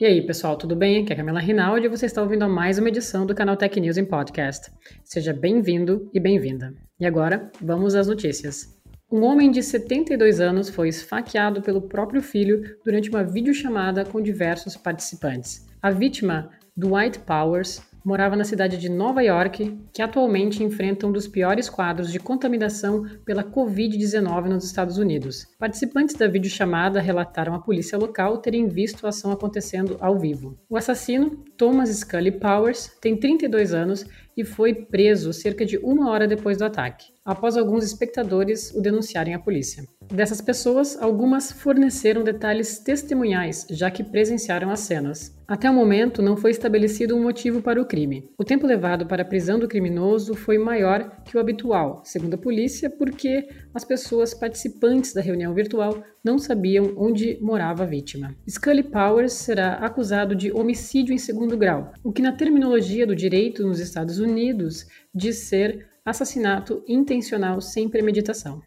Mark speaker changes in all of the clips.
Speaker 1: E aí, pessoal, tudo bem? Aqui é a Camila Rinaldi e você está ouvindo a mais uma edição do canal Tech News em Podcast. Seja bem-vindo e bem-vinda. E agora, vamos às notícias. Um homem de 72 anos foi esfaqueado pelo próprio filho durante uma videochamada com diversos participantes. A vítima, Dwight Powers, morava na cidade de Nova York, que atualmente enfrenta um dos piores quadros de contaminação pela Covid-19 nos Estados Unidos. Participantes da videochamada relataram à polícia local terem visto a ação acontecendo ao vivo. O assassino, Thomas Scully Powers, tem 32 anos e foi preso cerca de uma hora depois do ataque, após alguns espectadores o denunciarem à polícia. Dessas pessoas, algumas forneceram detalhes testemunhais, já que presenciaram as cenas. Até o momento, não foi estabelecido um motivo para o crime. O tempo levado para a prisão do criminoso foi maior que o habitual, segundo a polícia, porque as pessoas participantes da reunião virtual não sabiam onde morava a vítima. Scully Powers será acusado de homicídio em segundo grau, o que na terminologia do direito nos Estados Unidos diz ser assassinato intencional sem premeditação.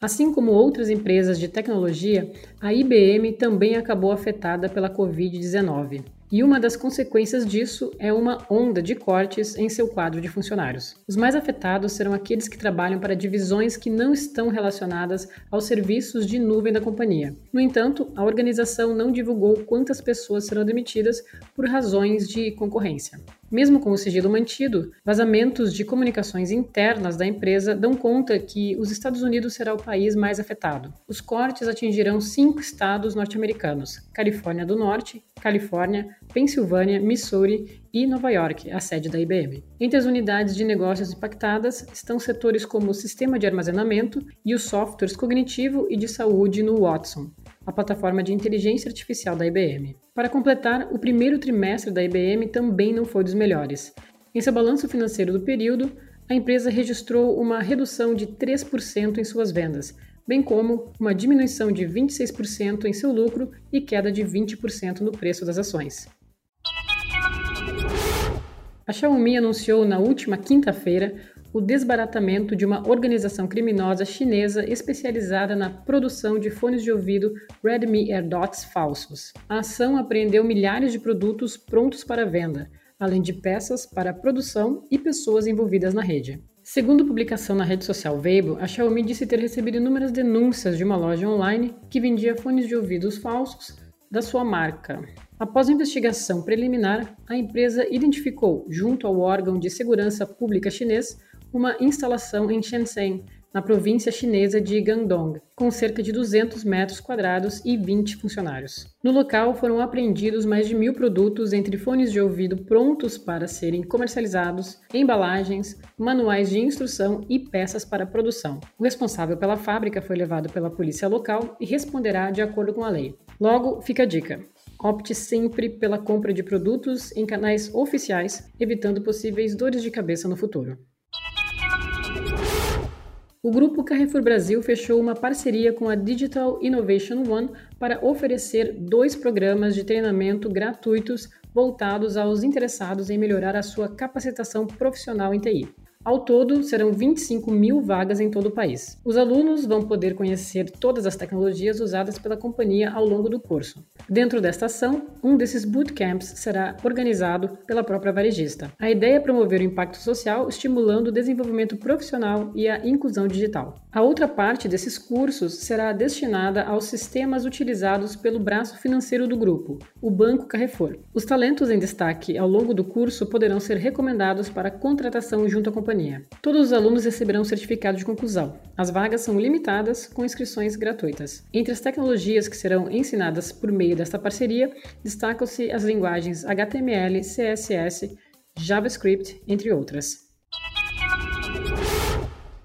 Speaker 1: Assim como outras empresas de tecnologia, a IBM também acabou afetada pela Covid-19 e uma das consequências disso é uma onda de cortes em seu quadro de funcionários. Os mais afetados serão aqueles que trabalham para divisões que não estão relacionadas aos serviços de nuvem da companhia. No entanto, a organização não divulgou quantas pessoas serão demitidas por razões de concorrência. Mesmo com o sigilo mantido, vazamentos de comunicações internas da empresa dão conta que os Estados Unidos será o país mais afetado. Os cortes atingirão cinco estados norte-americanos: Califórnia do Norte, Califórnia, Pensilvânia, Missouri e Nova York, a sede da IBM. Entre as unidades de negócios impactadas estão setores como o sistema de armazenamento e os softwares cognitivo e de saúde no Watson, a plataforma de inteligência artificial da IBM. Para completar, o primeiro trimestre da IBM também não foi dos melhores. Em seu balanço financeiro do período, a empresa registrou uma redução de 3% em suas vendas, bem como uma diminuição de 26% em seu lucro e queda de 20% no preço das ações. A Xiaomi anunciou na última quinta-feira o desbaratamento de uma organização criminosa chinesa especializada na produção de fones de ouvido Redmi AirDots falsos. A ação apreendeu milhares de produtos prontos para venda, além de peças para produção e pessoas envolvidas na rede. Segundo publicação na rede social Weibo, a Xiaomi disse ter recebido inúmeras denúncias de uma loja online que vendia fones de ouvidos falsos da sua marca. Após investigação preliminar, a empresa identificou, junto ao órgão de segurança pública chinês, uma instalação em Shenzhen, na província chinesa de Guangdong, com cerca de 200 metros quadrados e 20 funcionários. No local foram apreendidos mais de mil produtos, entre fones de ouvido prontos para serem comercializados, embalagens, manuais de instrução e peças para produção. O responsável pela fábrica foi levado pela polícia local e responderá de acordo com a lei. Logo, fica a dica. Opte sempre pela compra de produtos em canais oficiais, evitando possíveis dores de cabeça no futuro. O grupo Carrefour Brasil fechou uma parceria com a Digital Innovation One para oferecer dois programas de treinamento gratuitos voltados aos interessados em melhorar a sua capacitação profissional em TI. Ao todo, serão 25 mil vagas em todo o país. Os alunos vão poder conhecer todas as tecnologias usadas pela companhia ao longo do curso. Dentro desta ação, um desses bootcamps será organizado pela própria varejista. A ideia é promover o impacto social, estimulando o desenvolvimento profissional e a inclusão digital. A outra parte desses cursos será destinada aos sistemas utilizados pelo braço financeiro do grupo, o Banco Carrefour. Os talentos em destaque ao longo do curso poderão ser recomendados para contratação junto à companhia companhia. Todos os alunos receberão certificado de conclusão. As vagas são limitadas, com inscrições gratuitas. Entre as tecnologias que serão ensinadas por meio desta parceria, destacam-se as linguagens HTML, CSS, JavaScript, entre outras.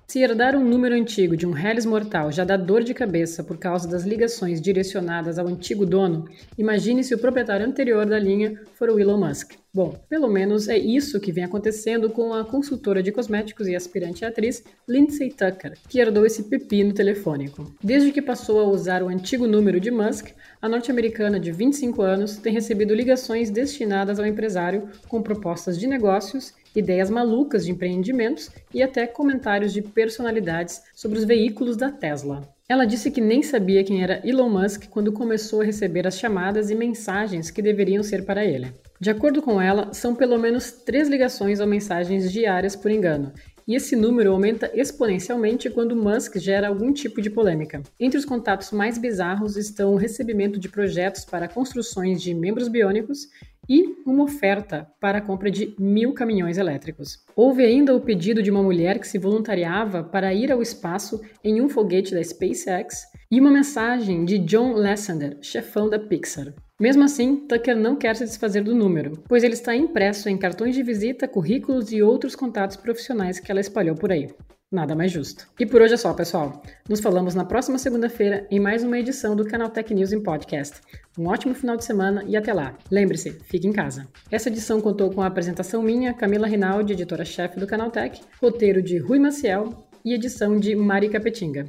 Speaker 1: Se herdar um número antigo de um Hellis mortal já dá dor de cabeça por causa das ligações direcionadas ao antigo dono, imagine se o proprietário anterior da linha for o Elon Musk. Bom, pelo menos é isso que vem acontecendo com a consultora de cosméticos e aspirante atriz Lindsay Tucker, que herdou esse pepino telefônico. Desde que passou a usar o antigo número de Musk, a norte-americana de 25 anos tem recebido ligações destinadas ao empresário com propostas de negócios ideias malucas de empreendimentos e até comentários de personalidades sobre os veículos da Tesla. Ela disse que nem sabia quem era Elon Musk quando começou a receber as chamadas e mensagens que deveriam ser para ele. De acordo com ela, são pelo menos três ligações ou mensagens diárias por engano, e esse número aumenta exponencialmente quando Musk gera algum tipo de polêmica. Entre os contatos mais bizarros estão o recebimento de projetos para construções de membros biônicos e uma oferta para a compra de mil caminhões elétricos. Houve ainda o pedido de uma mulher que se voluntariava para ir ao espaço em um foguete da SpaceX e uma mensagem de John Lasseter, chefão da Pixar. Mesmo assim, Tucker não quer se desfazer do número, pois ele está impresso em cartões de visita, currículos e outros contatos profissionais que ela espalhou por aí. Nada mais justo. E por hoje é só, pessoal. Nos falamos na próxima segunda-feira em mais uma edição do Canal Tech News em Podcast. Um ótimo final de semana e até lá. Lembre-se, fique em casa. Essa edição contou com a apresentação minha, Camila Rinaldi, editora-chefe do Canal Tech, roteiro de Rui Maciel e edição de Mari Capetinga.